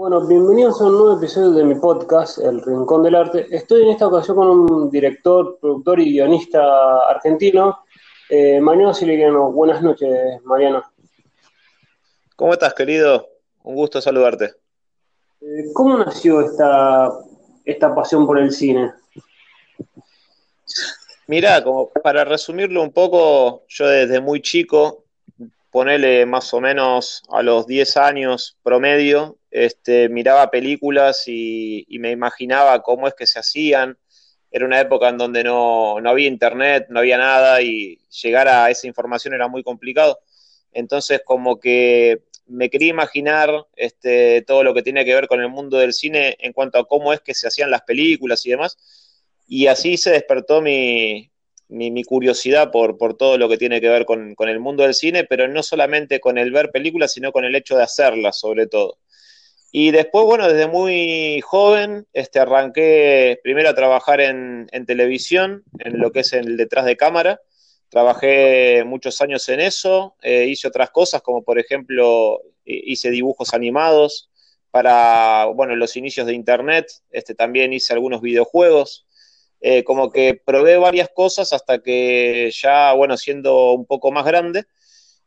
Bueno, bienvenidos a un nuevo episodio de mi podcast, El Rincón del Arte. Estoy en esta ocasión con un director, productor y guionista argentino, eh, Mariano Silviriano. Buenas noches, Mariano. ¿Cómo estás, querido? Un gusto saludarte. Eh, ¿Cómo nació esta, esta pasión por el cine? Mirá, como para resumirlo un poco, yo desde muy chico, ponele más o menos a los 10 años promedio, este, miraba películas y, me imaginaba cómo es que se hacían. Era una época en donde no, había internet, no había nada y llegar a esa información era muy complicado. Entonces, como que me quería imaginar este, todo lo que tiene que ver con el mundo del cine en cuanto a cómo es que se hacían las películas y demás. Y así se despertó mi, curiosidad por, todo lo que tiene que ver con, con, el mundo del cine, pero no solamente con el ver películas, sino con el hecho de hacerlas, sobre todo. Y después, bueno, desde muy joven, este, arranqué primero a trabajar en, televisión, en lo que es el detrás de cámara. Trabajé muchos años en eso, eh, hice otras cosas, como por ejemplo, hice dibujos animados para, bueno, los inicios de Internet, este, también hice algunos videojuegos. Eh, como que probé varias cosas hasta que ya, bueno, siendo un poco más grande,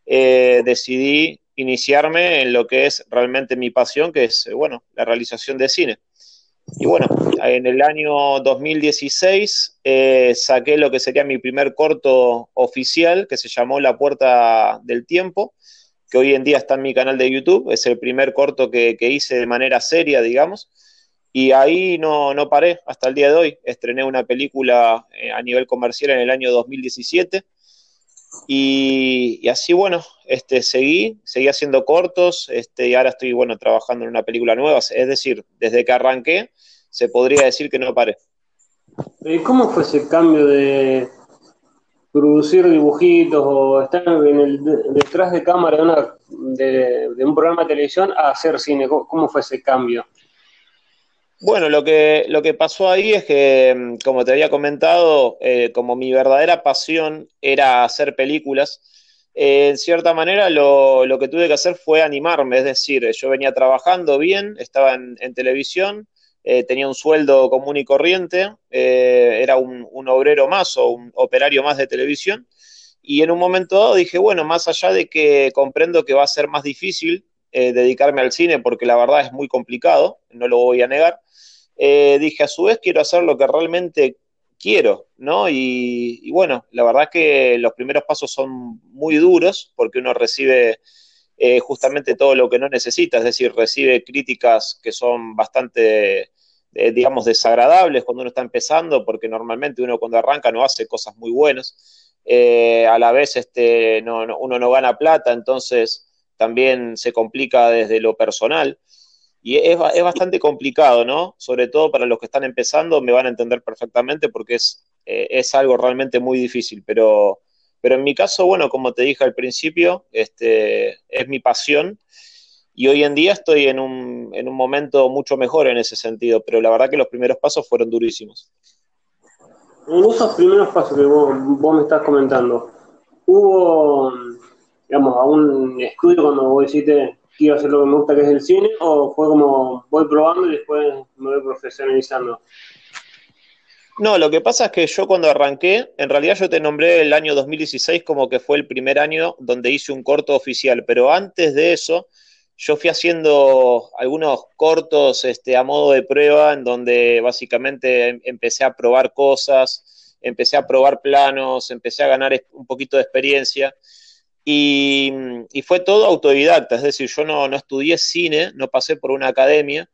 eh, decidí iniciarme en lo que es realmente mi pasión, que es, eh, bueno, la realización de cine. Y bueno, en el año 2016 eh, saqué lo que sería mi primer corto oficial, que se llamó La Puerta del Tiempo, que hoy en día está en mi canal de YouTube. Es el primer corto que, hice de manera seria, digamos. Y ahí no, no, paré hasta el día de hoy. Estrené una película eh, a nivel comercial en el año 2017 y, así, bueno, este, seguí, seguí haciendo cortos, este, y ahora estoy, bueno, trabajando en una película nueva. Es decir, desde que arranqué, se podría decir que no paré. ¿Cómo fue ese cambio de producir dibujitos o estar en el, detrás de cámara de, de, un programa de televisión a hacer cine? ¿Cómo fue ese cambio? Bueno, lo que, lo que pasó ahí es que, mm, como te había comentado, eh, como mi verdadera pasión era hacer películas, eh, en cierta manera lo, que tuve que hacer fue animarme, es decir, yo venía trabajando bien, estaba en, televisión, eh, tenía un sueldo común y corriente, era un, un, obrero más o un operario más de televisión, y en un momento dado dije, bueno, más allá de que comprendo que va a ser más difícil dedicarme al cine, porque la verdad es muy complicado, no lo voy a negar, eh, dije, a su vez quiero hacer lo que realmente quiero, ¿no? Y, bueno, la verdad que los primeros pasos son muy duros porque uno recibe eh, justamente todo lo que no necesita, es decir, recibe críticas que son bastante, eh, digamos, desagradables cuando uno está empezando, porque normalmente uno cuando arranca no hace cosas muy buenas. a la vez este, uno no gana plata, entonces también se complica desde lo personal. Y es, es, bastante complicado, ¿no? Sobre todo para los que están empezando, me van a entender perfectamente porque es, eh, es algo realmente muy difícil. Pero, pero en mi caso, bueno, como te dije al principio, este, es mi pasión y hoy en día estoy en un, en un momento mucho mejor en ese sentido, pero la verdad que los primeros pasos fueron durísimos. En esos primeros pasos que vos, vos me estás comentando, ¿hubo, digamos, algún estudio cuando vos hiciste quiero hacer lo que me gusta, que es el cine, o fue como voy probando y después me voy profesionalizando? No, lo que pasa es que yo cuando arranqué, en realidad yo te nombré el año 2016 como que fue el primer año donde hice un corto oficial, pero antes de eso yo fui haciendo algunos cortos este, a modo de prueba en donde básicamente em, empecé a probar cosas, empecé a probar planos, empecé a ganar un poquito de experiencia y, fue todo autodidacta, es decir, yo no, estudié cine, no pasé por una academia,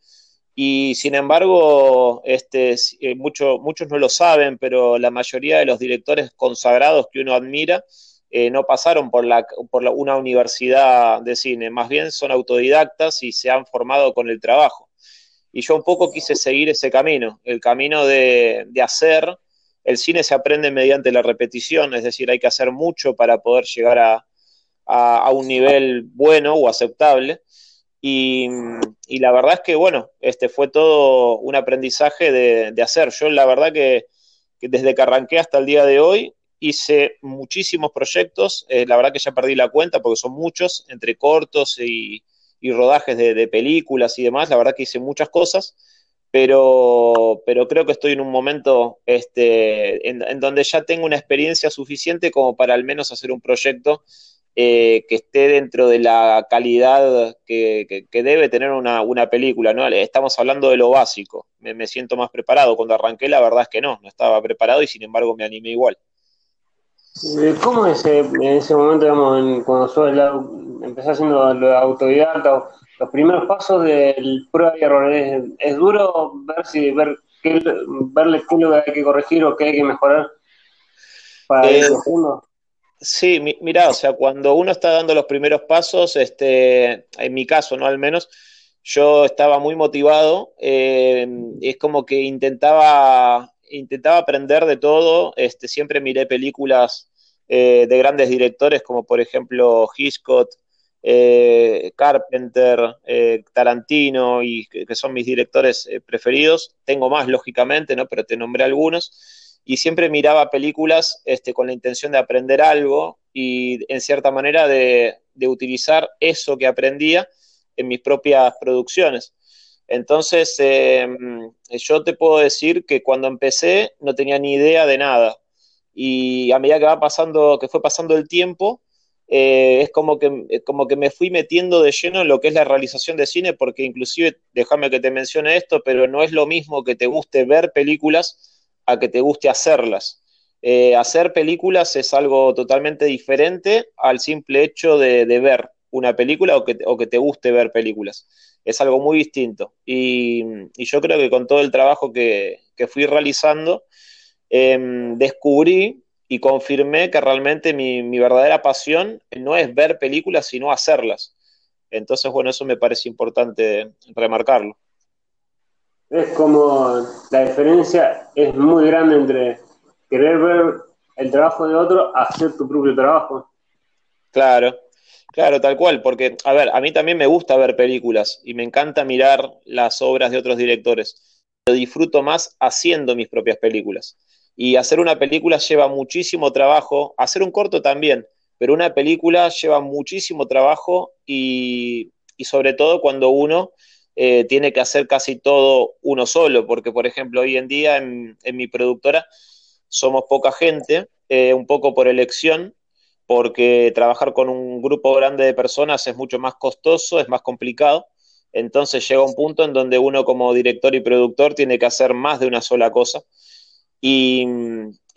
y sin embargo, este, eh, muchos no lo saben, pero la mayoría de los directores consagrados que uno admira eh, no pasaron por, la, por una universidad de cine, más bien son autodidactas y se han formado con el trabajo. Y yo un poco quise seguir ese camino, el camino de, de hacer. El cine se aprende mediante la repetición, es decir, hay que hacer mucho para poder llegar a, a, un nivel bueno o aceptable. Y, la verdad es que, bueno, este fue todo un aprendizaje de, hacer. Yo la verdad que, desde que arranqué hasta el día de hoy hice muchísimos proyectos. Eh, la verdad que ya perdí la cuenta porque son muchos, entre cortos y, rodajes de, películas y demás, la verdad que hice muchas cosas, pero, pero creo que estoy en un momento este, en, donde ya tengo una experiencia suficiente como para al menos hacer un proyecto eh, que esté dentro de la calidad que, debe tener una, película, ¿no? Estamos hablando de lo básico, me, siento más preparado. Cuando arranqué, la verdad es que no, no estaba preparado y sin embargo me animé igual. Eh, ¿Cómo es en ese momento, digamos, cuando sos empezás haciendo lo autodidacta, los primeros pasos del prueba y error? ¿Es, duro ver si ver qué, verle qué que hay que corregir o qué hay que mejorar para ir creciendo? Sí, mira, o sea, cuando uno está dando los primeros pasos, este, en mi caso, ¿no? Al menos, yo estaba muy motivado, eh, es como que intentaba, intentaba aprender de todo, este, siempre miré películas eh, de grandes directores como por ejemplo Hitchcock, eh, Carpenter, Tarantino, y que, son mis directores preferidos. Tengo más, lógicamente, ¿no? Pero te nombré algunos y siempre miraba películas este, con la intención de aprender algo y en cierta manera de, utilizar eso que aprendía en mis propias producciones. Entonces, em, yo te puedo decir que cuando empecé no tenía ni idea de nada. Y a medida que va pasando, que fue pasando el tiempo, eh, es como que, como que me fui metiendo de lleno en lo que es la realización de cine, porque inclusive, déjame que te mencione esto, pero no es lo mismo que te guste ver películas a que te guste hacerlas. Eh, hacer películas es algo totalmente diferente al simple hecho de, ver una película o que, te guste ver películas. Es algo muy distinto. Y, yo creo que con todo el trabajo que, fui realizando, em, descubrí y confirmé que realmente mi, verdadera pasión no es ver películas, sino hacerlas. Entonces, bueno, eso me parece importante remarcarlo es como la diferencia es muy grande entre querer ver el trabajo de otro hacer tu propio trabajo. Claro, claro, tal cual, porque, a ver, a mí también me gusta ver películas y me encanta mirar las obras de otros directores. Lo disfruto más haciendo mis propias películas. Y hacer una película lleva muchísimo trabajo, hacer un corto también, pero una película lleva muchísimo trabajo y, y sobre todo cuando uno eh, tiene que hacer casi todo uno solo, porque por ejemplo hoy en día en, mi productora somos poca gente, eh, un poco por elección, porque trabajar con un grupo grande de personas es mucho más costoso, es más complicado. Entonces llega un punto en donde uno como director y productor tiene que hacer más de una sola cosa. Y,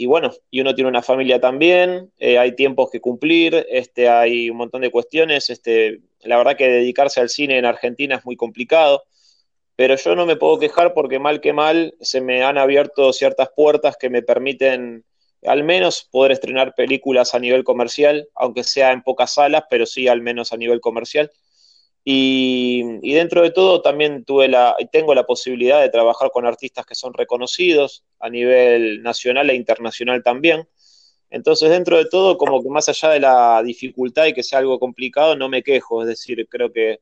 bueno, y uno tiene una familia también, eh, hay tiempos que cumplir, este, hay un montón de cuestiones. Este, la verdad que dedicarse al cine en Argentina es muy complicado, pero yo no me puedo quejar porque mal que mal se me han abierto ciertas puertas que me permiten al menos poder estrenar películas a nivel comercial, aunque sea en pocas salas, pero sí al menos a nivel comercial. Y, dentro de todo también tuve la, tengo la posibilidad de trabajar con artistas que son reconocidos a nivel nacional e internacional también. Entonces, dentro de todo, como que más allá de la dificultad y que sea algo complicado, no me quejo. Es decir, creo que,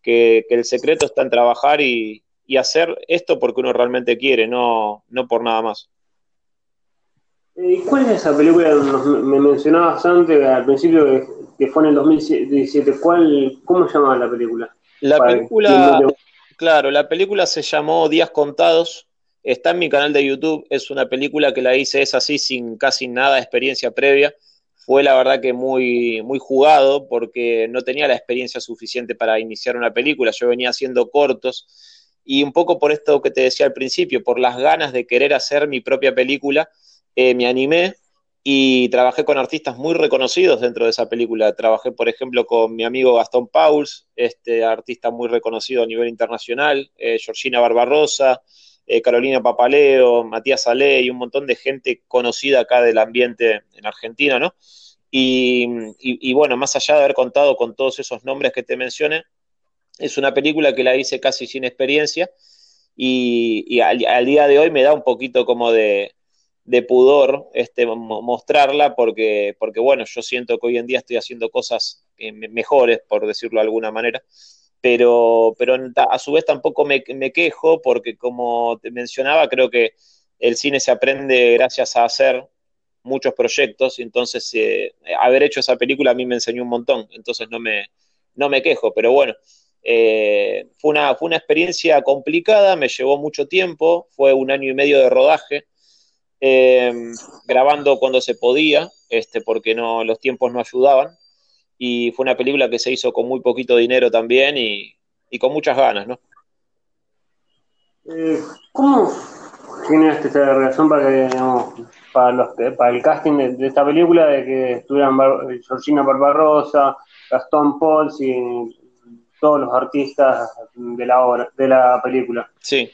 que, el secreto está en trabajar y, hacer esto porque uno realmente quiere, no, no por nada más. ¿Y cuál es esa película que me mencionabas antes, al principio, que, fue en el 2017? ¿Cuál, ¿Cómo se llamaba la película? La película, claro, la película se llamó Días Contados, Está en mi canal de YouTube, es una película que la hice, es así, sin casi nada de experiencia previa. Fue la verdad que muy, muy jugado porque no tenía la experiencia suficiente para iniciar una película. Yo venía haciendo cortos y un poco por esto que te decía al principio, por las ganas de querer hacer mi propia película, eh, me animé y trabajé con artistas muy reconocidos dentro de esa película. Trabajé, por ejemplo, con mi amigo Gastón Pauls, este artista muy reconocido a nivel internacional, eh, Georgina Barbarosa, eh, Carolina Papaleo, Matías Ale y un montón de gente conocida acá del ambiente en Argentina, ¿no? Y, bueno, más allá de haber contado con todos esos nombres que te mencioné, es una película que la hice casi sin experiencia y, al, día de hoy me da un poquito como de, pudor este, mostrarla porque, porque, bueno, yo siento que hoy en día estoy haciendo cosas eh, mejores, por decirlo de alguna manera, pero, pero a su vez tampoco me, quejo porque como te mencionaba, creo que el cine se aprende gracias a hacer muchos proyectos y entonces eh, haber hecho esa película a mí me enseñó un montón, entonces no me, no me quejo, pero bueno, eh, fue, una, fue una experiencia complicada, me llevó mucho tiempo, fue un año y medio de rodaje, eh, grabando cuando se podía, este, porque no, los tiempos no ayudaban, y fue una película que se hizo con muy poquito dinero también y, y con muchas ganas, ¿no? Eh, ¿Cómo generaste esta relación para que, para, los, para el casting de, esta película, de que estuvieran Georgina Barbarosa, Gastón Pauls y todos los artistas de la obra, de la película? Sí.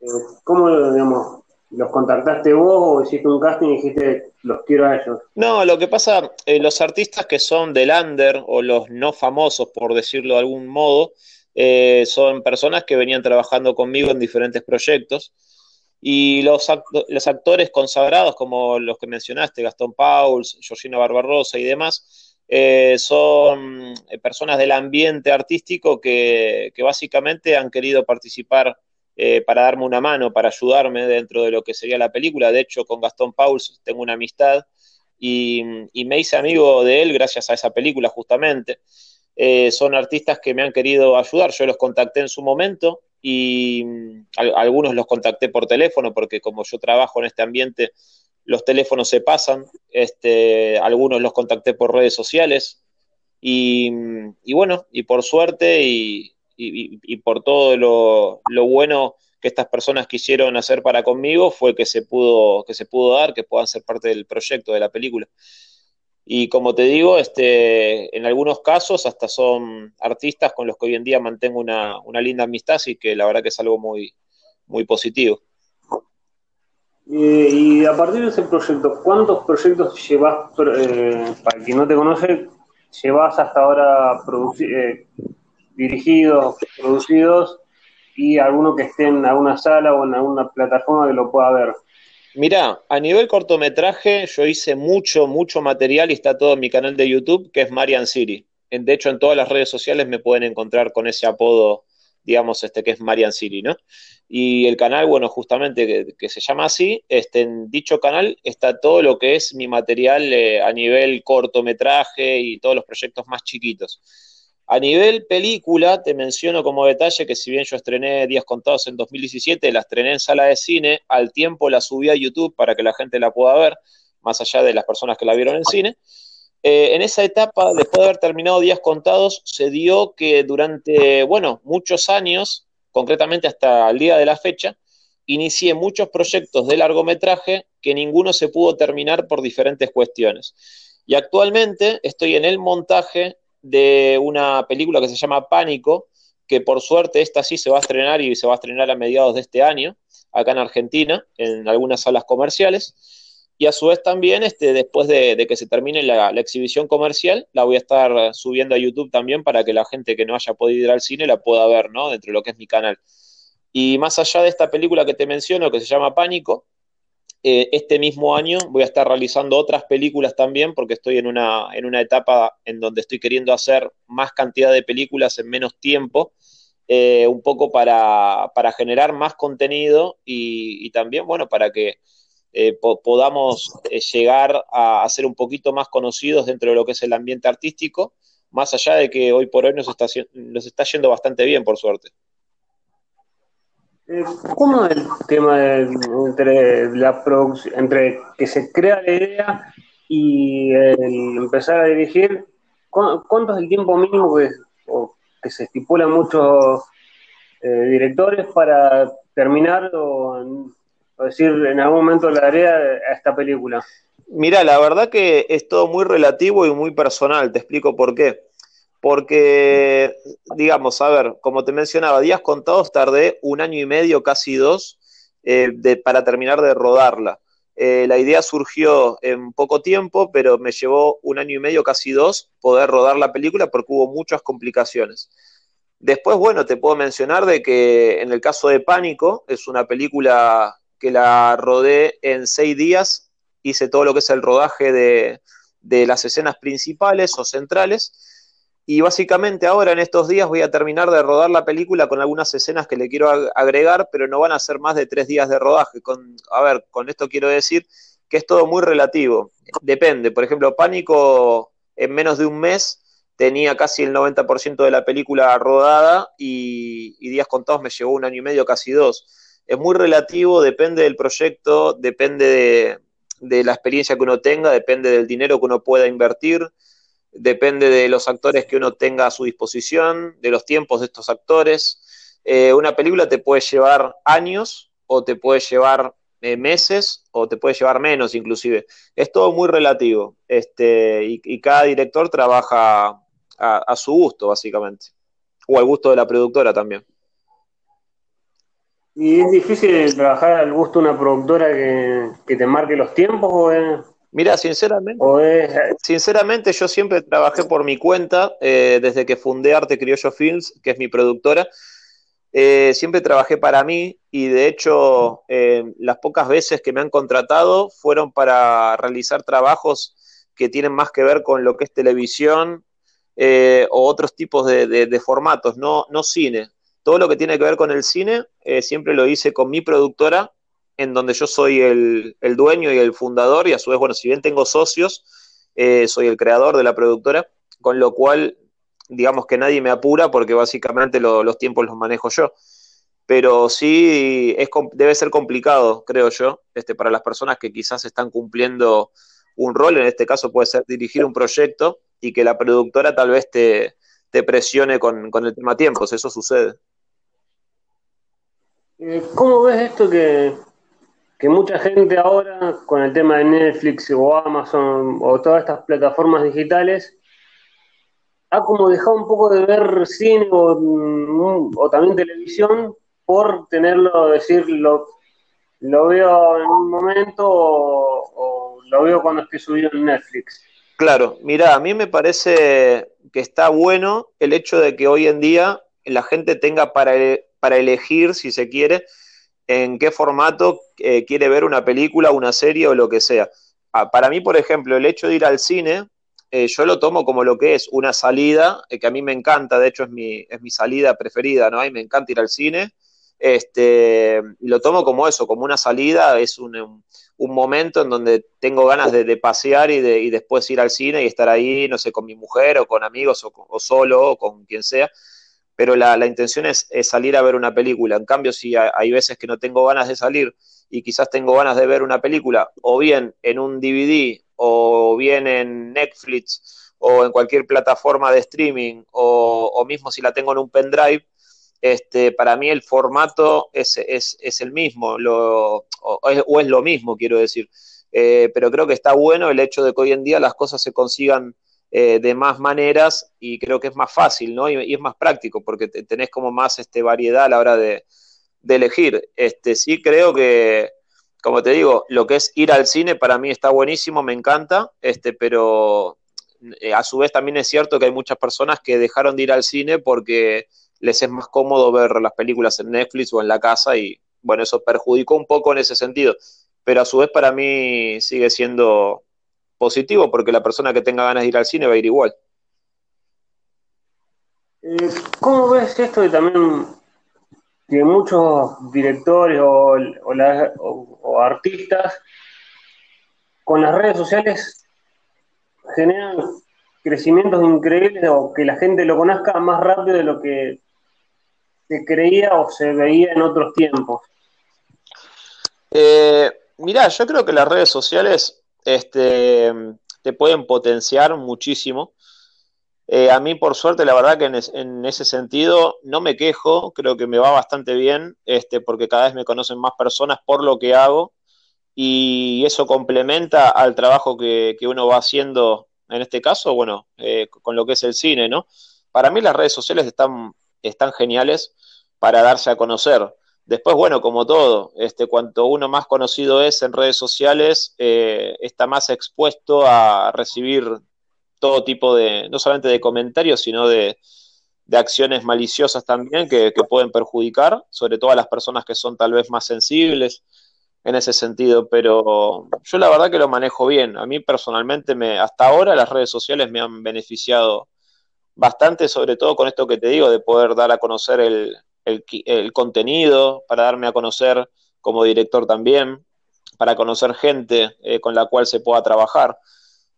Eh, ¿Cómo, digamos, los contactaste vos o hiciste un casting y dijiste, los quiero a ellos? No, lo que pasa, eh, los artistas que son del under o los no famosos, por decirlo de algún modo, eh, son personas que venían trabajando conmigo en diferentes proyectos. Y los, actores consagrados, como los que mencionaste, Gastón Pauls, Georgina Barbarosa y demás, eh, son personas del ambiente artístico que, básicamente han querido participar eh, para darme una mano, para ayudarme dentro de lo que sería la película. De hecho, con Gastón Pauls tengo una amistad y, y me hice amigo de él gracias a esa película justamente. Eh, son artistas que me han querido ayudar. Yo los contacté en su momento y mm, algunos los contacté por teléfono porque como yo trabajo en este ambiente, los teléfonos se pasan. Este, algunos los contacté por redes sociales y, mm, bueno, y por suerte y, por todo lo, lo, bueno que estas personas quisieron hacer para conmigo fue que se pudo que se pudo dar, que puedan ser parte del proyecto de la película. Y como te digo, este, en algunos casos hasta son artistas con los que hoy en día mantengo una, linda amistad, así que la verdad que es algo muy, muy positivo. y a partir de ese proyecto, ¿cuántos proyectos llevas, eh, para quien no te conoce, llevas hasta ahora eh, dirigidos, producidos y alguno que esté en alguna sala o en alguna plataforma que lo pueda ver? Mirá, a nivel cortometraje yo hice mucho, mucho material y está todo en mi canal de YouTube, que es Marian City. De hecho, en todas las redes sociales me pueden encontrar con ese apodo, digamos, este que es Marian City, ¿no? Y el canal, bueno, justamente que, se llama así, este, en dicho canal está todo lo que es mi material eh, a nivel cortometraje y todos los proyectos más chiquitos. A nivel película, te menciono como detalle que si bien yo estrené Días Contados en 2017, la estrené en sala de cine, al tiempo la subí a YouTube para que la gente la pueda ver, más allá de las personas que la vieron en cine. Eh, en esa etapa, después de haber terminado Días Contados, se dio que durante, bueno, muchos años, concretamente hasta el día de la fecha, inicié muchos proyectos de largometraje que ninguno se pudo terminar por diferentes cuestiones. Y actualmente estoy en el montaje de una película que se llama Pánico, que por suerte esta sí se va a estrenar y se va a estrenar a mediados de este año, acá en Argentina, en algunas salas comerciales. Y a su vez también, este, después de, que se termine la, exhibición comercial, la voy a estar subiendo a YouTube también para que la gente que no haya podido ir al cine la pueda ver, ¿no? Dentro de lo que es mi canal. Y más allá de esta película que te menciono, que se llama Pánico, eh, este mismo año voy a estar realizando otras películas también porque estoy en una, en una etapa en donde estoy queriendo hacer más cantidad de películas en menos tiempo, eh, un poco para, generar más contenido y, también, bueno, para que eh, podamos llegar a, ser un poquito más conocidos dentro de lo que es el ambiente artístico, más allá de que hoy por hoy nos está, nos está yendo bastante bien, por suerte. ¿Cómo es el tema entre la producción, entre que se crea la idea y empezar a dirigir? ¿Cuánto es el tiempo mínimo que, se estipula muchos eh, directores para terminar o, decir en algún momento la tarea a esta película? Mira, la verdad que es todo muy relativo y muy personal, te explico por qué porque, digamos, a ver, como te mencionaba, días contados tardé un año y medio, casi dos, eh, para terminar de rodarla. Eh, la idea surgió en poco tiempo, pero me llevó un año y medio, casi dos, poder rodar la película porque hubo muchas complicaciones. Después, bueno, te puedo mencionar de que en el caso de Pánico, es una película que la rodé en seis días, hice todo lo que es el rodaje de, de las escenas principales o centrales, y básicamente ahora en estos días voy a terminar de rodar la película con algunas escenas que le quiero agregar, pero no van a ser más de tres días de rodaje. Con, a ver, con esto quiero decir que es todo muy relativo. Depende. Por ejemplo, Pánico en menos de un mes tenía casi el 90% de la película rodada y, días contados me llevó un año y medio, casi dos. Es muy relativo, depende del proyecto, depende de, la experiencia que uno tenga, depende del dinero que uno pueda invertir, depende de los actores que uno tenga a su disposición, de los tiempos de estos actores. Eh, una película te puede llevar años o te puede llevar eh, meses o te puede llevar menos inclusive. Es todo muy relativo este, y, cada director trabaja a, su gusto, básicamente, o al gusto de la productora también. ¿Y es difícil trabajar al gusto de una productora que, te marque los tiempos? O Mira, sinceramente, sinceramente yo siempre trabajé por mi cuenta eh, desde que fundé Arte Criollo Films, que es mi productora. Eh, siempre trabajé para mí y de hecho eh, las pocas veces que me han contratado fueron para realizar trabajos que tienen más que ver con lo que es televisión eh, o otros tipos de, formatos, no, no, cine. Todo lo que tiene que ver con el cine siempre lo hice con mi productora, en donde yo soy el, el, dueño y el fundador y a su vez, bueno, si bien tengo socios, soy el creador de la productora, con lo cual digamos que nadie me apura porque básicamente los tiempos los manejo yo. Pero sí es, debe ser complicado, creo yo, este, para las personas que quizás están cumpliendo un rol, en este caso puede ser dirigir un proyecto y que la productora tal vez te, presione con, el tema tiempos, eso sucede. Eh, ¿Cómo ves esto que, que mucha gente ahora, con el tema de Netflix o Amazon o todas estas plataformas digitales, ha como dejado un poco de ver cine o, o también televisión por tenerlo, decirlo, lo veo en un momento o, lo veo cuando esté subido en Netflix. Claro, mira, a mí me parece que está bueno el hecho de que hoy en día la gente tenga para, para elegir, si se quiere, en qué formato eh, quiere ver una película, una serie o lo que sea. Ah, para mí, por ejemplo, el hecho de ir al cine eh, yo lo tomo como lo que es una salida, eh, que a mí me encanta, de hecho es mi, es mi salida preferida, ¿no? Me encanta ir al cine, este, lo tomo como eso, como una salida, es un, momento en donde tengo ganas de, pasear y, de, y después ir al cine y estar ahí, no sé, con mi mujer o con amigos o, solo o con quien sea, pero la, intención es, salir a ver una película. En cambio, si hay veces que no tengo ganas de salir y quizás tengo ganas de ver una película, o bien en un DVD o bien en Netflix o en cualquier plataforma de streaming o, mismo si la tengo en un pendrive, este, para mí el formato es, el mismo lo, o, es, lo mismo, quiero decir. Eh, pero creo que está bueno el hecho de que hoy en día las cosas se consigan eh, de más maneras y creo que es más fácil, ¿no? Y, es más práctico porque tenés como más este, variedad a la hora de, de elegir. Este, sí creo que, como te digo, lo que es ir al cine para mí está buenísimo, me encanta, este, pero eh, a su vez también es cierto que hay muchas personas que dejaron de ir al cine porque les es más cómodo ver las películas en Netflix o en la casa y bueno, eso perjudicó un poco en ese sentido, pero a su vez para mí sigue siendo positivo porque la persona que tenga ganas de ir al cine va a ir igual. Eh, ¿Cómo ves esto de también que muchos directores o, artistas con las redes sociales generan crecimientos increíbles o que la gente lo conozca más rápido de lo que se creía o se veía en otros tiempos. Eh, mirá, yo creo que las redes sociales este, te pueden potenciar muchísimo. Eh, a mí, por suerte, la verdad que en, ese sentido no me quejo, creo que me va bastante bien, este, porque cada vez me conocen más personas por lo que hago y eso complementa al trabajo que, uno va haciendo, en este caso, bueno, eh, con lo que es el cine, ¿no? Para mí las redes sociales están, están geniales para darse a conocer. Después, bueno, como todo, este, cuanto uno más conocido es en redes sociales, eh, está más expuesto a recibir todo tipo de, no solamente de comentarios, sino de, acciones maliciosas también que, pueden perjudicar, sobre todo a las personas que son tal vez más sensibles en ese sentido, pero yo la verdad que lo manejo bien. A mí personalmente, me, hasta ahora las redes sociales me han beneficiado bastante, sobre todo con esto que te digo, de poder dar a conocer el, el contenido, para darme a conocer como director también, para conocer gente eh, con la cual se pueda trabajar.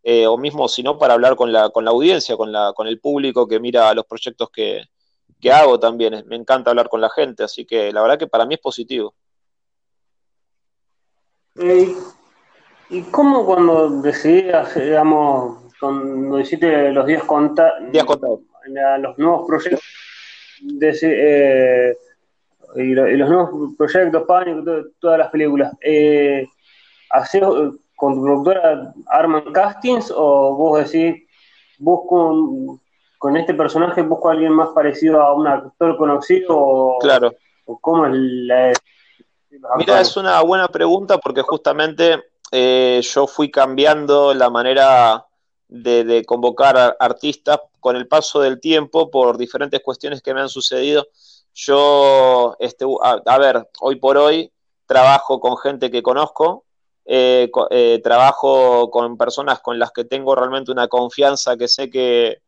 eh, o mismo si no para hablar con la, con la audiencia, con, la, con el público que mira los proyectos que, que hago también. Me encanta hablar con la gente, así que la verdad que para mí es positivo. ¿Y cómo cuando decidías, digamos, cuando hiciste los días contados, los nuevos proyectos, eh, y, los nuevos proyectos, Pánico, todas las películas, eh, con tu productora arman castings o vos decís, busco con este personaje busco a alguien más parecido a un actor conocido o, claro. o cómo es la... Mira, es una buena pregunta porque justamente eh, yo fui cambiando la manera de, convocar artistas con el paso del tiempo por diferentes cuestiones que me han sucedido. Yo, este, a, ver, hoy por hoy trabajo con gente que conozco, eh, eh, trabajo con personas con las que tengo realmente una confianza, que sé que,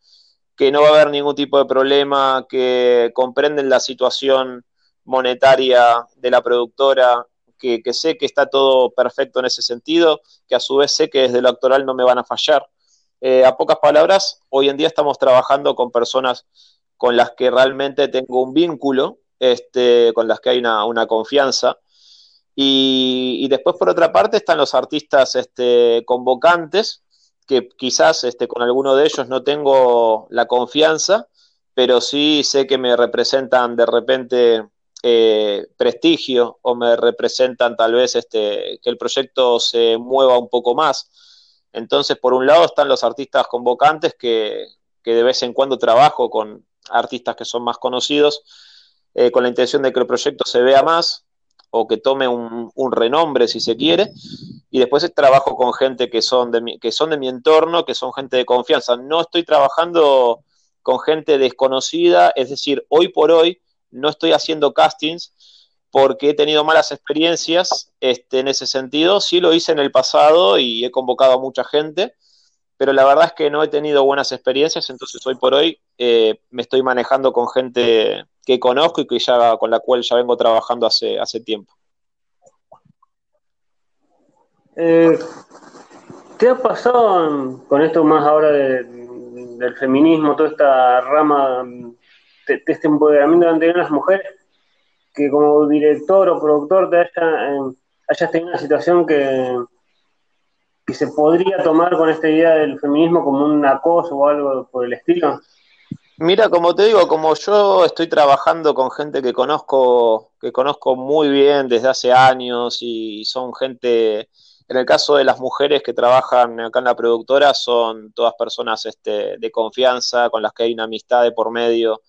que no va a haber ningún tipo de problema, que comprenden la situación monetaria de la productora, que, sé que está todo perfecto en ese sentido, que a su vez sé que desde lo actoral no me van a fallar. Eh, a pocas palabras, hoy en día estamos trabajando con personas con las que realmente tengo un vínculo, este, con las que hay una, confianza. Y, después, por otra parte, están los artistas este, convocantes, que quizás este, con alguno de ellos no tengo la confianza, pero sí sé que me representan de repente eh, prestigio o me representan tal vez que el proyecto se mueva un poco más. Entonces, por un lado están los artistas convocantes que, de vez en cuando trabajo con artistas que son más conocidos, eh, con la intención de que el proyecto se vea más o que tome un, renombre si se quiere. Y después trabajo con gente que son, de mi, que son de mi entorno, que son gente de confianza. No estoy trabajando con gente desconocida, es decir, hoy por hoy no estoy haciendo castings porque he tenido malas experiencias este, en ese sentido. Sí lo hice en el pasado y he convocado a mucha gente, pero la verdad es que no he tenido buenas experiencias, entonces hoy por hoy eh, me estoy manejando con gente que conozco y que ya, con la cual ya vengo trabajando hace, hace tiempo. Eh, ¿Qué ha pasado con esto más ahora del feminismo, toda esta rama de, este empoderamiento de las mujeres, que como director o productor te haya, eh, hayas tenido una situación que, que se podría tomar con esta idea del feminismo como un acoso o algo por el estilo? Mira, como te digo, como yo estoy trabajando con gente que conozco, que conozco muy bien desde hace años y son gente, en el caso de las mujeres que trabajan acá en la productora, son todas personas este, de confianza, con las que hay una amistad de por medio.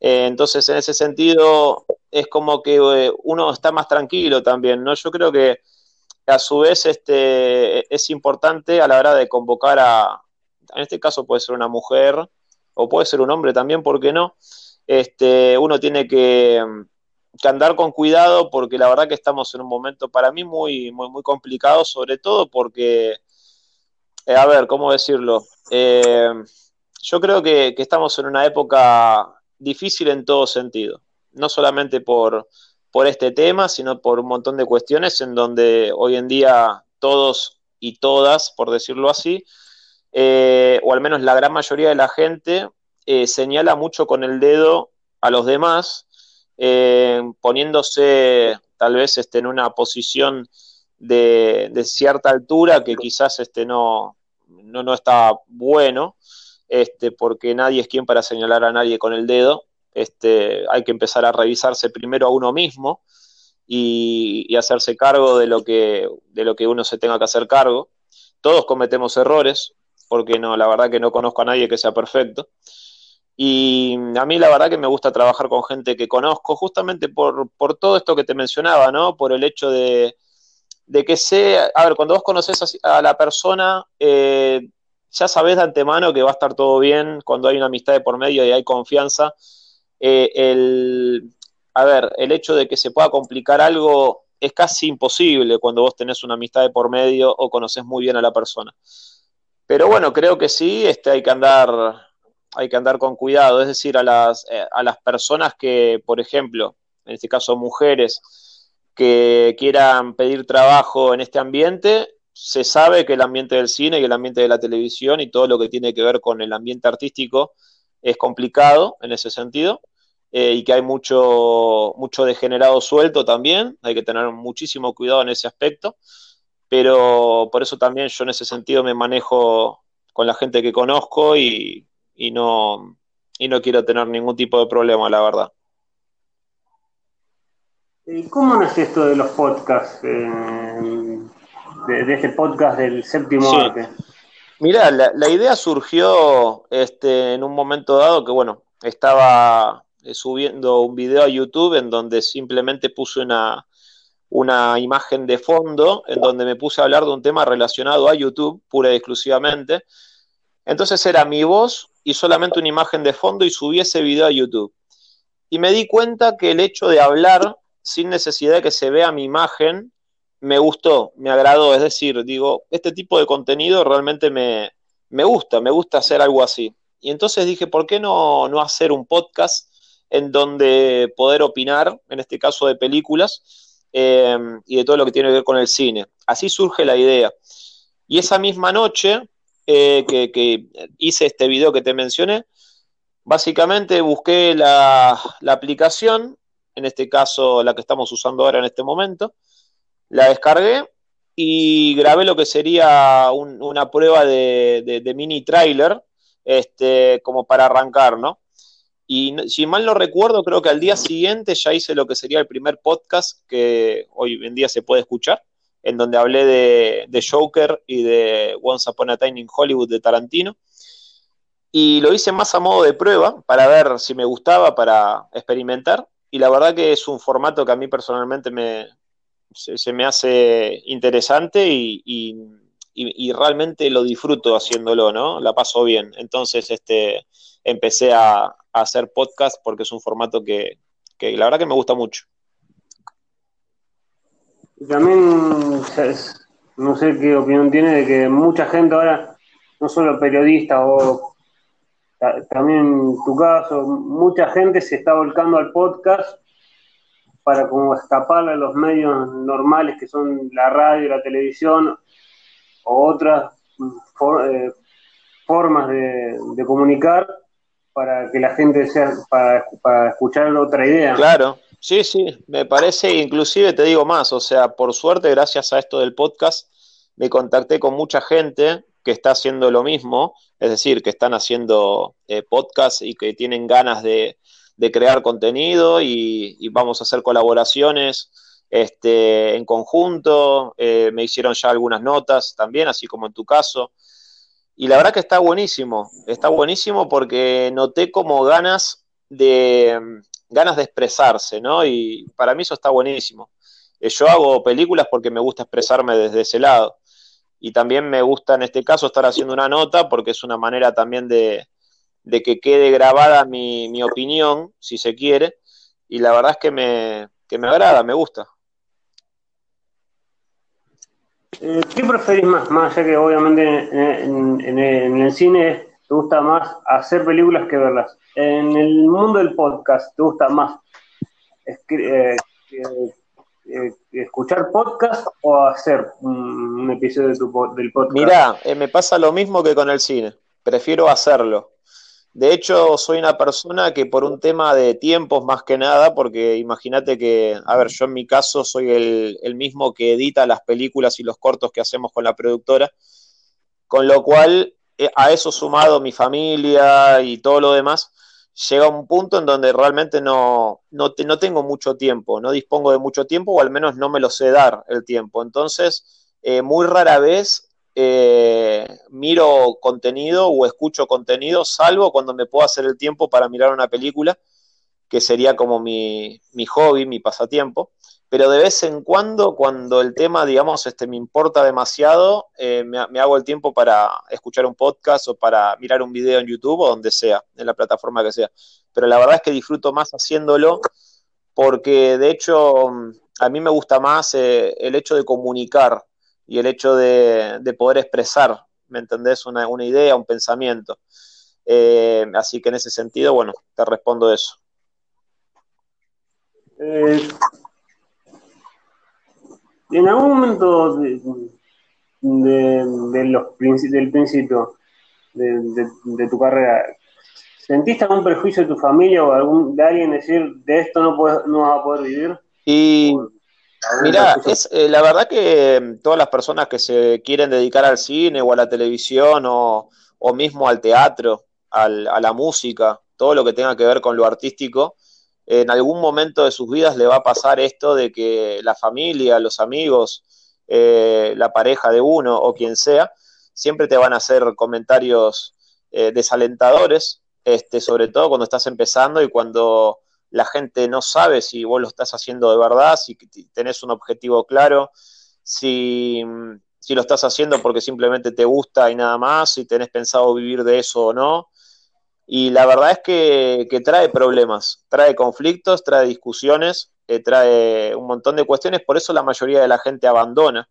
Eh, entonces, en ese sentido, es como que eh, uno está más tranquilo también, ¿no? Yo creo que a su vez este, es importante a la hora de convocar a, en este caso puede ser una mujer o puede ser un hombre también, ¿por qué no? Este, uno tiene que, andar con cuidado porque la verdad que estamos en un momento para mí muy, muy, muy complicado, sobre todo porque, eh, a ver, ¿cómo decirlo? yo creo que estamos en una época difícil en todo sentido, no solamente por, por este tema, sino por un montón de cuestiones en donde hoy en día todos y todas, por decirlo así, eh, o al menos la gran mayoría de la gente, eh, señala mucho con el dedo a los demás, eh, poniéndose tal vez este, en una posición de, de, cierta altura que quizás este, no, no, no está bueno este, porque nadie es quien para señalar a nadie con el dedo. Este, hay que empezar a revisarse primero a uno mismo y, hacerse cargo de lo, que, de lo que uno se tenga que hacer cargo. Todos cometemos errores, porque no, la verdad que no conozco a nadie que sea perfecto. Y a mí la verdad que me gusta trabajar con gente que conozco, justamente por, todo esto que te mencionaba, ¿no? Por el hecho de, que sea, a ver, cuando vos conoces a, la persona, eh, ya sabes de antemano que va a estar todo bien cuando hay una amistad de por medio y hay confianza. Eh, el, a ver, el hecho de que se pueda complicar algo es casi imposible cuando vos tenés una amistad de por medio o conoces muy bien a la persona. Pero bueno, creo que sí, este, hay que andar, hay que andar con cuidado, es decir, a las, eh, a las personas que, por ejemplo, en este caso mujeres, que quieran pedir trabajo en este ambiente, se sabe que el ambiente del cine y el ambiente de la televisión y todo lo que tiene que ver con el ambiente artístico es complicado en ese sentido eh, y que hay mucho, mucho degenerado suelto también, hay que tener muchísimo cuidado en ese aspecto, pero por eso también yo en ese sentido me manejo con la gente que conozco y, no, y no quiero tener ningún tipo de problema, la verdad. ¿Cómo nace esto de los podcasts? Eh, de, este podcast del séptimo arte. Mirá, la, idea surgió este, en un momento dado que, bueno, estaba eh, subiendo un video a YouTube en donde simplemente puse una, una imagen de fondo, en donde me puse a hablar de un tema relacionado a YouTube, pura y exclusivamente. Entonces era mi voz y solamente una imagen de fondo y subí ese video a YouTube. Y me di cuenta que el hecho de hablar sin necesidad de que se vea mi imagen me gustó, me agradó. Es decir, digo, este tipo de contenido realmente me, gusta, me gusta hacer algo así. Y entonces dije, ¿por qué no, no hacer un podcast en donde poder opinar, en este caso de películas, em, y de todo lo que tiene que ver con el cine? Así surge la idea. Y esa misma noche eh, que, hice este video que te mencioné, básicamente busqué la aplicación, en este caso la que estamos usando ahora en este momento, la descargué y grabé lo que sería una prueba de, mini trailer, este, como para arrancar, ¿no? Y si mal no recuerdo, creo que al día siguiente ya hice lo que sería el primer podcast que hoy en día se puede escuchar, en donde hablé de, de Joker y de Once Upon a Time in Hollywood de Tarantino. Y lo hice más a modo de prueba, para ver si me gustaba, para experimentar. Y la verdad que es un formato que a mí personalmente me, se, me hace interesante y, realmente lo disfruto haciéndolo, ¿no? La paso bien. Entonces, este, empecé a, hacer podcast porque es un formato que, la verdad que me gusta mucho. También, no sé qué opinión tiene de que mucha gente ahora, no solo periodistas o también tu caso, mucha gente se está volcando al podcast para como escapar a los medios normales que son la radio, la televisión o otras eh, formas de, comunicar para que la gente sea, para, escuchar otra idea. Claro, sí, sí, me parece, inclusive te digo más, o sea, por suerte, gracias a esto del podcast, me contacté con mucha gente que está haciendo lo mismo, es decir, que están haciendo eh, podcast y que tienen ganas de, de crear contenido y, vamos a hacer colaboraciones este, en conjunto. Eh, me hicieron ya algunas notas también, así como en tu caso. Y la verdad que está buenísimo, está buenísimo porque noté como ganas de, ganas de expresarse, ¿no? Y para mí eso está buenísimo. Eh, yo hago películas porque me gusta expresarme desde ese lado. Y también me gusta en este caso estar haciendo una nota porque es una manera también de, de que quede grabada mi, mi, opinión, si se quiere, y la verdad es que me, que me agrada, me gusta. Eh, ¿Qué preferís más? Más allá que obviamente en, en, el cine te gusta más hacer películas que verlas. En el mundo del podcast, ¿te gusta más eh, eh, escuchar podcast o hacer un, episodio del podcast? Mirá, me pasa lo mismo que con el cine. Prefiero hacerlo. De hecho, soy una persona que por un tema de tiempos más que nada, porque imagínate que, a ver, yo en mi caso soy el, mismo que edita las películas y los cortos que hacemos con la productora, con lo cual eh, a eso sumado mi familia y todo lo demás, llega un punto en donde realmente no, no, no tengo mucho tiempo, no dispongo de mucho tiempo o al menos no me lo sé dar el tiempo. Entonces, eh, muy rara vez eh, miro contenido o escucho contenido, salvo cuando me puedo hacer el tiempo para mirar una película, que sería como mi, hobby, mi pasatiempo. Pero de vez en cuando, cuando el tema, digamos, este, me importa demasiado, eh, me, hago el tiempo para escuchar un podcast o para mirar un video en YouTube o donde sea, en la plataforma que sea. Pero la verdad es que disfruto más haciéndolo porque de hecho a mí me gusta más eh, el hecho de comunicar y el hecho de, poder expresar, ¿me entendés? Una, idea, un pensamiento. Eh, así que en ese sentido, bueno, te respondo eso. Eh, en algún momento de, de, los, del principio de, tu carrera, ¿sentiste algún perjuicio de tu familia o algún, de alguien decir de esto no, puedes, no vas a poder vivir? Y mira, es eh, la verdad que mm, todas las personas que se quieren dedicar al cine o a la televisión o, o mismo al teatro, al, a la música, todo lo que tenga que ver con lo artístico, en algún momento de sus vidas le va a pasar esto de que la familia, los amigos, eh, la pareja de uno o quien sea, siempre te van a hacer comentarios eh, desalentadores, este, sobre todo cuando estás empezando y cuando la gente no sabe si vos lo estás haciendo de verdad, si tenés un objetivo claro, si, si lo estás haciendo porque simplemente te gusta y nada más, si tenés pensado vivir de eso o no. Y la verdad es que, trae problemas, trae conflictos, trae discusiones, eh, trae un montón de cuestiones, por eso la mayoría de la gente abandona.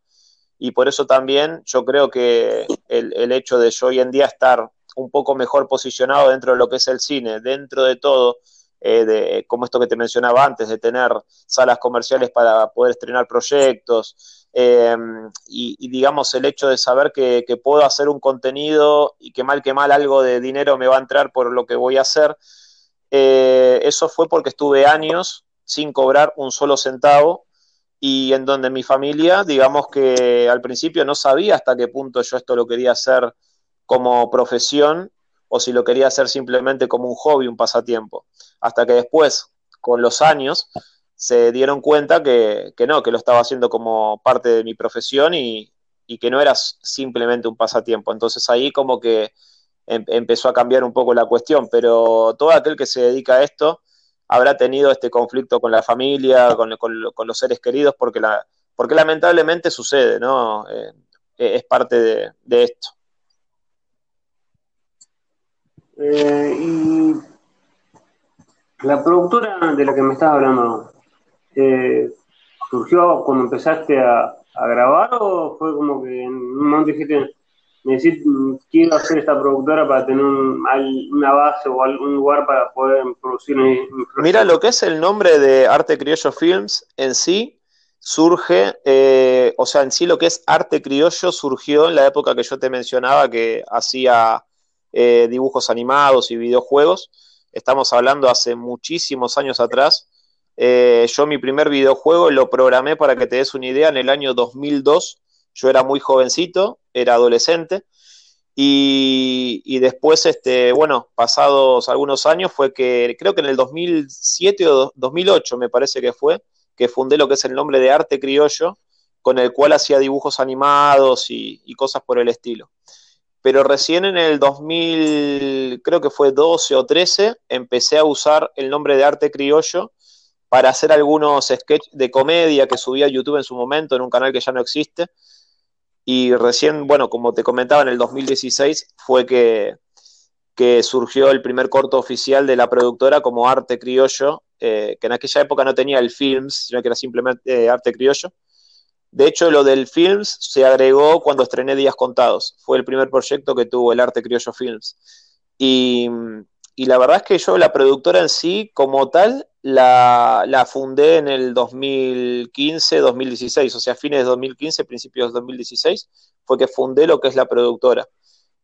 Y por eso también yo creo que el, hecho de yo hoy en día estar un poco mejor posicionado dentro de lo que es el cine, dentro de todo, eh, de, como esto que te mencionaba antes, de tener salas comerciales para poder estrenar proyectos, Em, y, digamos el hecho de saber que, puedo hacer un contenido y que mal que mal algo de dinero me va a entrar por lo que voy a hacer, eh, eso fue porque estuve años sin cobrar un solo centavo y en donde mi familia, digamos que al principio no sabía hasta qué punto yo esto lo quería hacer como profesión o si lo quería hacer simplemente como un hobby, un pasatiempo. Hasta que después, con los años, se dieron cuenta que, no, que lo estaba haciendo como parte de mi profesión y, que no era simplemente un pasatiempo. Entonces ahí como que em, empezó a cambiar un poco la cuestión, pero todo aquel que se dedica a esto habrá tenido este conflicto con la familia, con, los seres queridos, porque, la, porque lamentablemente sucede, ¿no? Eh, es parte de, esto. Eh, y la productora de la que me estás hablando, eh, surgió cuando empezaste a, grabar o fue como que en un momento dijiste, necesito, quiero hacer esta productora para tener una base o algún lugar para poder producir Mira, lo que es el nombre de Arte Criollo Films en sí surge, eh, o sea, en sí lo que es Arte Criollo surgió en la época que yo te mencionaba que hacía eh, dibujos animados y videojuegos. Estamos hablando hace muchísimos años atrás eh, yo mi primer videojuego lo programé para que te des una idea en el año 2002. Yo era muy jovencito, era adolescente. Y, después, este, bueno, pasados algunos años, fue que creo que en el 2007 o 2008 me parece que fue, que fundé lo que es el nombre de Arte Criollo, con el cual hacía dibujos animados y, y cosas por el estilo. Pero recién en el 2000, creo que fue 12 o 13, empecé a usar el nombre de Arte Criollo para hacer algunos sketches de comedia que subí a YouTube en su momento, en un canal que ya no existe. Y recién, bueno, como te comentaba, en el 2016 fue que, que surgió el primer corto oficial de la productora como Arte Criollo, eh, que en aquella época no tenía el Films, sino que era simplemente eh, Arte Criollo. De hecho, lo del Films se agregó cuando estrené Días Contados. Fue el primer proyecto que tuvo el Arte Criollo Films. Y, la verdad es que yo, la productora en sí, como tal, la, la fundé en el 2015-2016, o sea, fines de 2015, principios de 2016, fue que fundé lo que es la productora.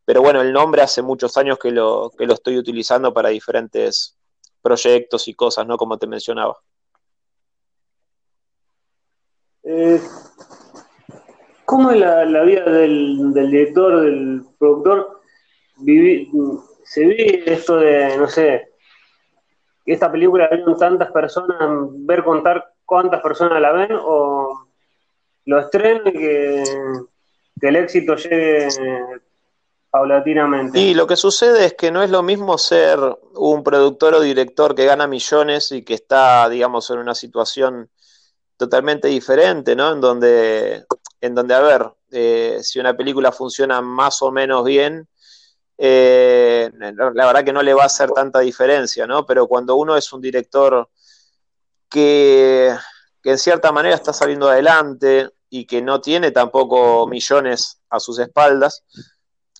Pero bueno, el nombre hace muchos años que lo, que lo estoy utilizando para diferentes proyectos y cosas, ¿no? Como te mencionaba. Eh, ¿Cómo es la, vida del, del, director, del productor? ¿Se vive esto de, no sé, esta película ven tantas personas, ver contar cuántas personas la ven o lo estrenen y que, el éxito llegue paulatinamente. Y lo que sucede es que no es lo mismo ser un productor o director que gana millones y que está, digamos, en una situación totalmente diferente, ¿no? En donde, en donde a ver, eh, si una película funciona más o menos bien, eh, la verdad que no le va a hacer tanta diferencia, ¿no? Pero cuando uno es un director que, en cierta manera está saliendo adelante y que no tiene tampoco millones a sus espaldas,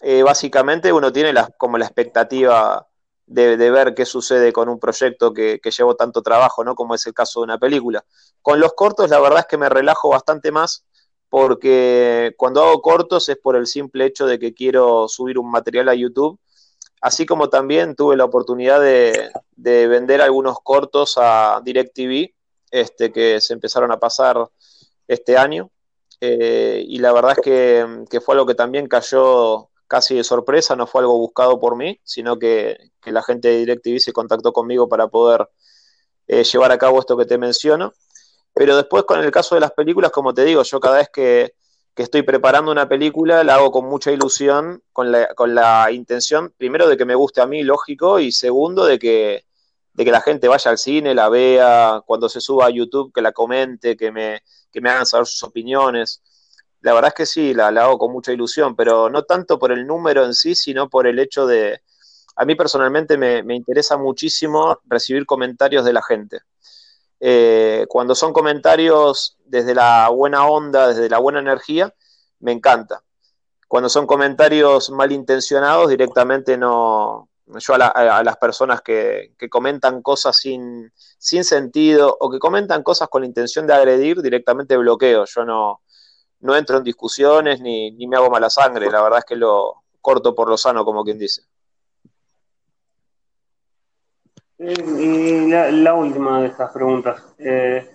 eh, básicamente uno tiene como la expectativa de, ver qué sucede con un proyecto que, que llevó tanto trabajo, ¿no? Como es el caso de una película. Con los cortos, la verdad es que me relajo bastante más porque cuando hago cortos es por el simple hecho de que quiero subir un material a YouTube, así como también tuve la oportunidad de, vender algunos cortos a DirecTV, este, que se empezaron a pasar este año, eh, y la verdad es que, fue algo que también cayó casi de sorpresa, no fue algo buscado por mí, sino que, la gente de DirecTV se contactó conmigo para poder eh, llevar a cabo esto que te menciono. Pero después con el caso de las películas, como te digo, yo cada vez que, estoy preparando una película la hago con mucha ilusión, con la, con la intención, primero, de que me guste a mí, lógico, y segundo, de que, de que la gente vaya al cine, la vea, cuando se suba a YouTube, que la comente, que me, que me hagan saber sus opiniones. La verdad es que sí, la, la hago con mucha ilusión, pero no tanto por el número en sí, sino por el hecho de, a mí personalmente me, me interesa muchísimo recibir comentarios de la gente. Eh, cuando son comentarios desde la buena onda, desde la buena energía, me encanta. Cuando son comentarios malintencionados, directamente no. Yo a, las personas que, comentan cosas sin, sin, sentido o que comentan cosas con la intención de agredir, directamente bloqueo. Yo no, no entro en discusiones ni, ni me hago mala sangre. La verdad es que lo corto por lo sano, como quien dice. y la, última de estas preguntas, eh,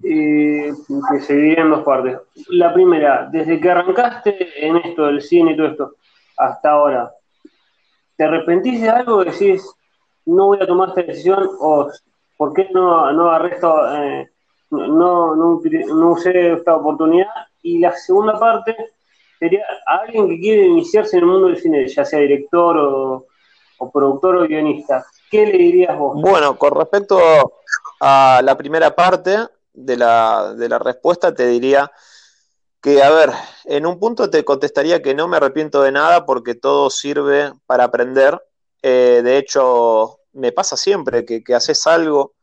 que se divide en dos partes. La primera, desde que arrancaste en esto del cine y todo esto, hasta ahora, ¿te arrepentís de algo? ¿Decís, no voy a tomar esta decisión? ¿O por qué no, no arresto, eh, no, no, no usé esta oportunidad? Y la segunda parte sería alguien que quiere iniciarse en el mundo del cine, ya sea director o, o productor o guionista ¿Qué le dirías vos? Bueno, con respecto a la primera parte de la, de la respuesta, te diría que, a ver, en un punto te contestaría que no me arrepiento de nada porque todo sirve para aprender. Eh, de hecho, me pasa siempre que, haces algo,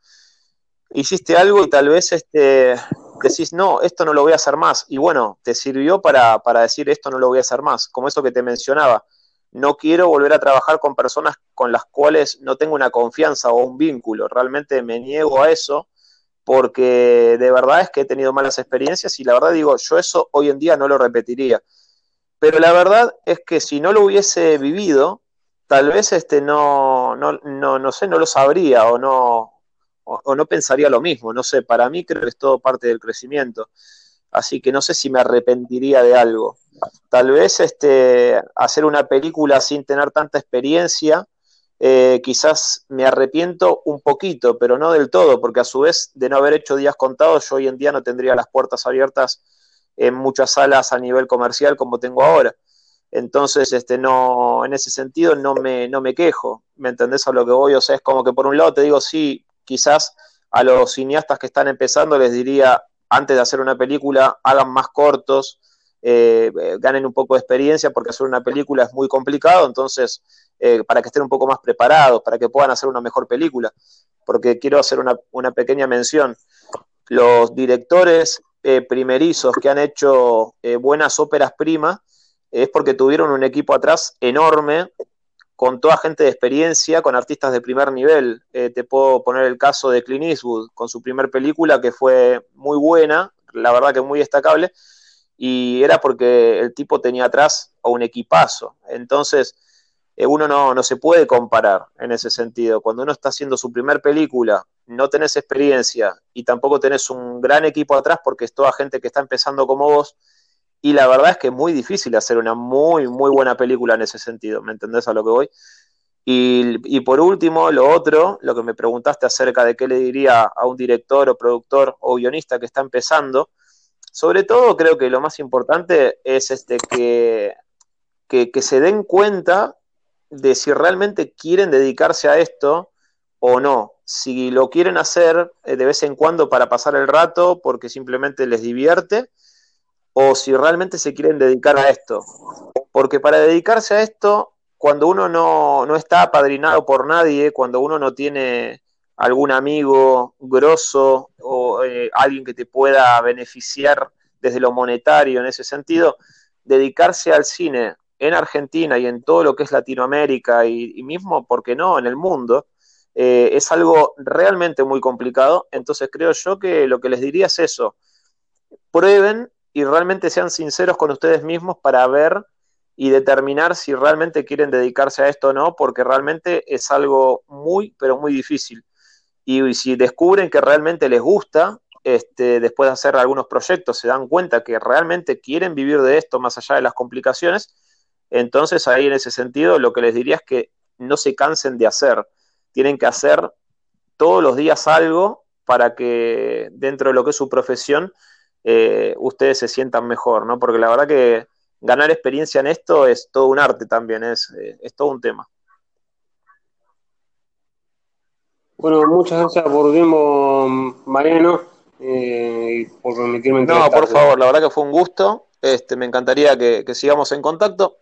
hiciste algo y tal vez este, decís, no, esto no lo voy a hacer más. Y bueno, te sirvió para, para decir, esto no lo voy a hacer más, como eso que te mencionaba no quiero volver a trabajar con personas con las cuales no tengo una confianza o un vínculo. Realmente me niego a eso porque de verdad es que he tenido malas experiencias y la verdad digo, yo eso hoy en día no lo repetiría. Pero la verdad es que si no lo hubiese vivido, tal vez este no, no, no, no sé, no lo sabría o no, o no pensaría lo mismo. No sé, para mí creo que es todo parte del crecimiento. Así que no sé si me arrepentiría de algo tal vez este, hacer una película sin tener tanta experiencia, eh, quizás me arrepiento un poquito, pero no del todo, porque a su vez de no haber hecho días contados, yo hoy en día no tendría las puertas abiertas en muchas salas a nivel comercial como tengo ahora. Entonces, este, no, en ese sentido no me, no me quejo, ¿me entendés a lo que voy? O sea, es como que por un lado te digo, sí, quizás a los cineastas que están empezando les diría, antes de hacer una película, hagan más cortos, eh, ganen un poco de experiencia, porque hacer una película es muy complicado, entonces, eh, para que estén un poco más preparados, para que puedan hacer una mejor película, porque quiero hacer una, pequeña mención. Los directores eh, primerizos que han hecho buenas óperas primas es porque tuvieron un equipo atrás enorme, con toda gente de experiencia, con artistas de primer nivel. te puedo poner el caso de Clint Eastwood, con su primer película que fue muy buena, la verdad que muy destacable, y era porque el tipo tenía atrás a un equipazo. Entonces, eh, uno no, no, se puede comparar en ese sentido. Cuando uno está haciendo su primer película, no tenés experiencia y tampoco tenés un gran equipo atrás porque es toda gente que está empezando como vos. Y la verdad es que es muy difícil hacer una muy, muy buena película en ese sentido. ¿Me entendés a lo que voy? Y, y, por último, lo otro, lo que me preguntaste acerca de qué le diría a un director o productor o guionista que está empezando, sobre todo creo que lo más importante es este, que, que, se den cuenta de si realmente quieren dedicarse a esto o no. Si lo quieren hacer eh, de vez en cuando para pasar el rato porque simplemente les divierte, o si realmente se quieren dedicar a esto. Porque para dedicarse a esto, cuando uno no, no está apadrinado por nadie, cuando uno no tiene algún amigo grosso o eh, alguien que te pueda beneficiar desde lo monetario en ese sentido, dedicarse al cine en Argentina y en todo lo que es Latinoamérica y, mismo, ¿por qué no?, en el mundo, eh, es algo realmente muy complicado. Entonces creo yo que lo que les diría es eso, prueben y realmente sean sinceros con ustedes mismos para ver y determinar si realmente quieren dedicarse a esto o no, porque realmente es algo muy, pero muy difícil. Y, si descubren que realmente les gusta, este, después de hacer algunos proyectos, se dan cuenta que realmente quieren vivir de esto más allá de las complicaciones, entonces ahí en ese sentido lo que les diría es que no se cansen de hacer, tienen que hacer todos los días algo para que dentro de lo que es su profesión eh, ustedes se sientan mejor, ¿no? Porque la verdad que ganar experiencia en esto es todo un arte también, es, eh, es todo un tema. Bueno, muchas gracias por tiempo, Mariano, eh, por permitirme No, por favor, la verdad que fue un gusto. Este, me encantaría que, sigamos en contacto.